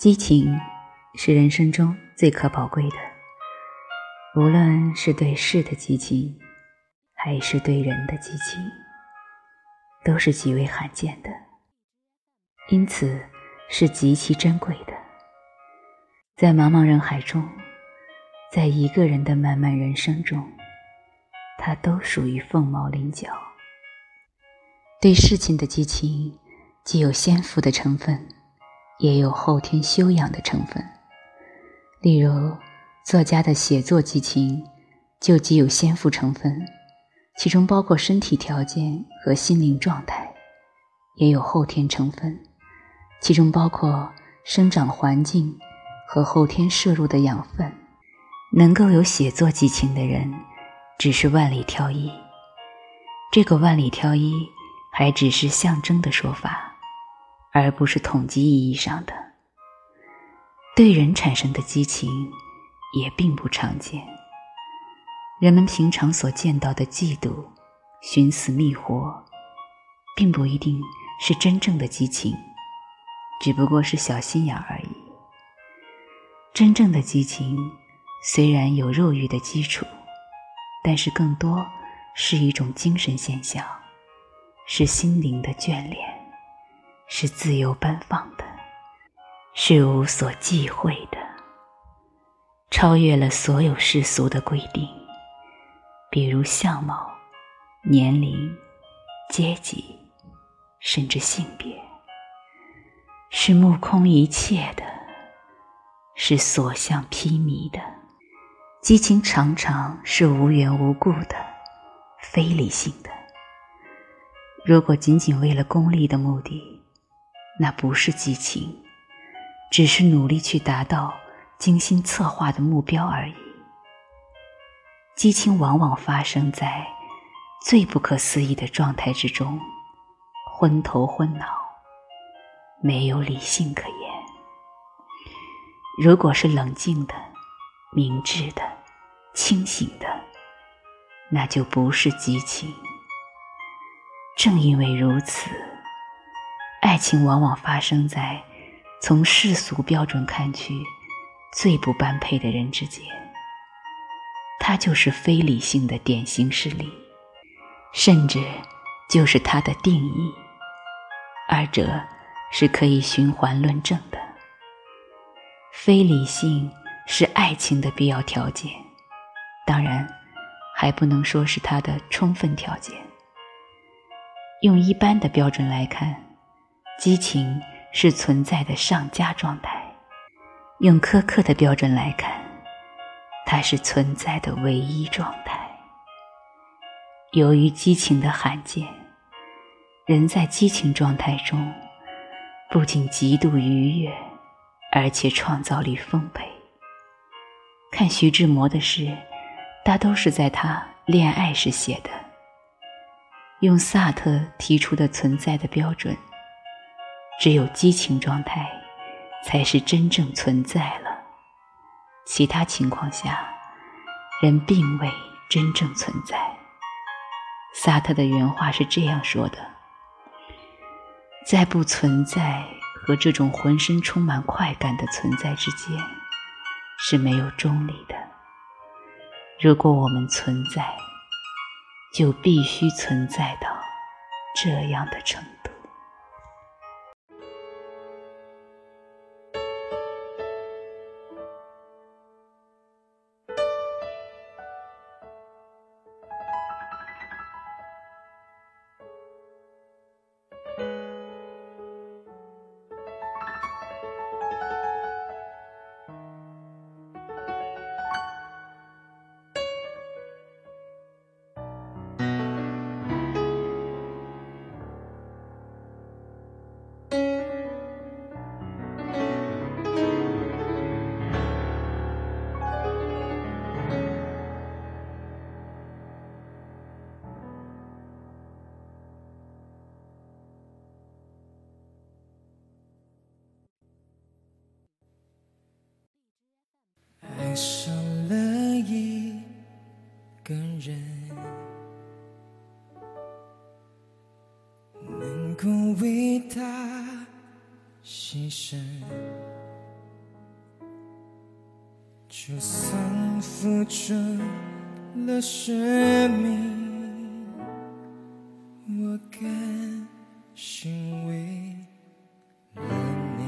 激情是人生中最可宝贵的，无论是对事的激情，还是对人的激情，都是极为罕见的，因此是极其珍贵的。在茫茫人海中，在一个人的漫漫人生中，它都属于凤毛麟角。对事情的激情，既有先赋的成分。也有后天修养的成分，例如作家的写作激情就既有先赋成分，其中包括身体条件和心灵状态；也有后天成分，其中包括生长环境和后天摄入的养分。能够有写作激情的人，只是万里挑一。这个万里挑一，还只是象征的说法。而不是统计意义上的对人产生的激情，也并不常见。人们平常所见到的嫉妒、寻死觅活，并不一定是真正的激情，只不过是小心眼而已。真正的激情虽然有肉欲的基础，但是更多是一种精神现象，是心灵的眷恋。是自由奔放的，是无所忌讳的，超越了所有世俗的规定，比如相貌、年龄、阶级，甚至性别，是目空一切的，是所向披靡的。激情常常是无缘无故的、非理性的。如果仅仅为了功利的目的，那不是激情，只是努力去达到精心策划的目标而已。激情往往发生在最不可思议的状态之中，昏头昏脑，没有理性可言。如果是冷静的、明智的、清醒的，那就不是激情。正因为如此。爱情往往发生在从世俗标准看去最不般配的人之间，它就是非理性的典型事例，甚至就是它的定义。二者是可以循环论证的。非理性是爱情的必要条件，当然还不能说是它的充分条件。用一般的标准来看。激情是存在的上佳状态，用苛刻的标准来看，它是存在的唯一状态。由于激情的罕见，人在激情状态中不仅极度愉悦，而且创造力丰沛。看徐志摩的诗，大都是在他恋爱时写的。用萨特提出的存在的标准。只有激情状态，才是真正存在了。其他情况下，人并未真正存在。萨特的原话是这样说的：在不存在和这种浑身充满快感的存在之间，是没有中立的。如果我们存在，就必须存在到这样的程度。能够为他牺牲。就算付出了生命，我甘心为了你。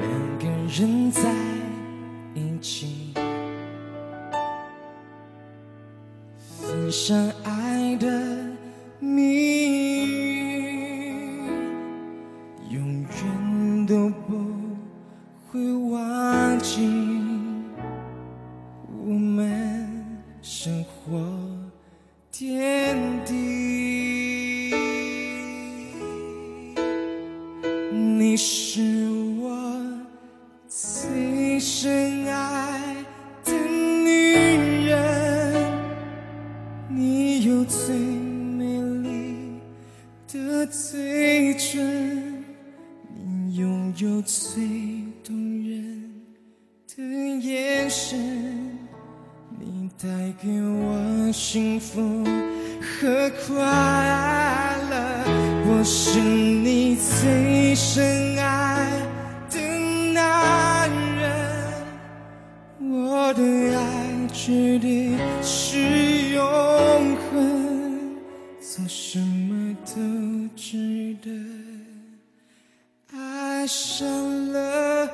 两个人在一起，分享爱的你，永远都不会忘记我们生活点滴。你是最动人的眼神，你带给我幸福和快乐。我是你最深爱的男人，我的爱绝对是永恒，做什么都值得。爱上了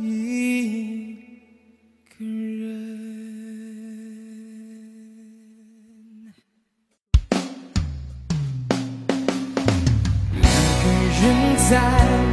一个人。两个人在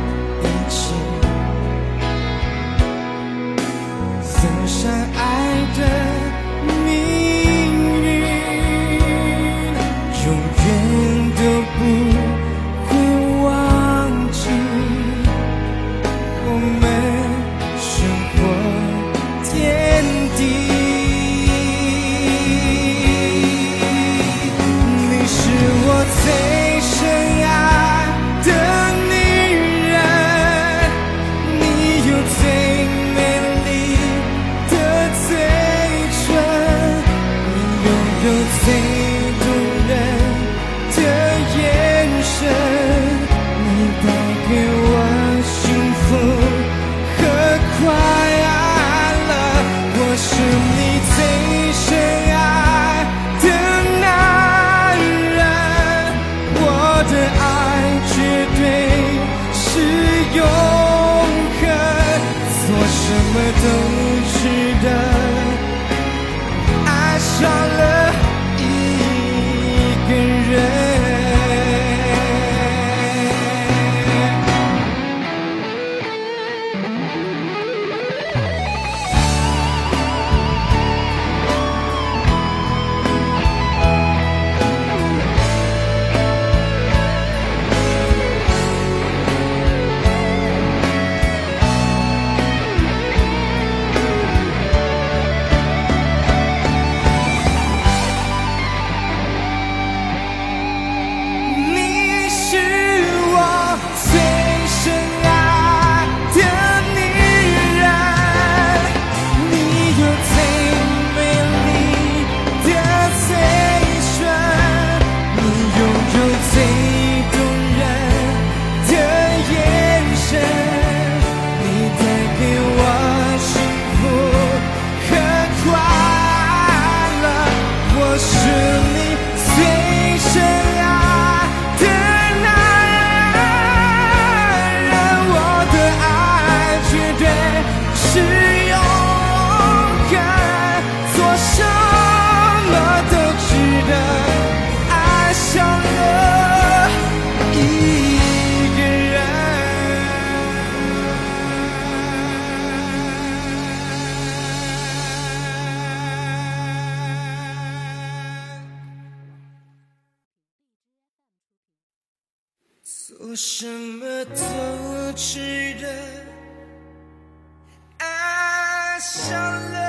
做什么都值得，爱上了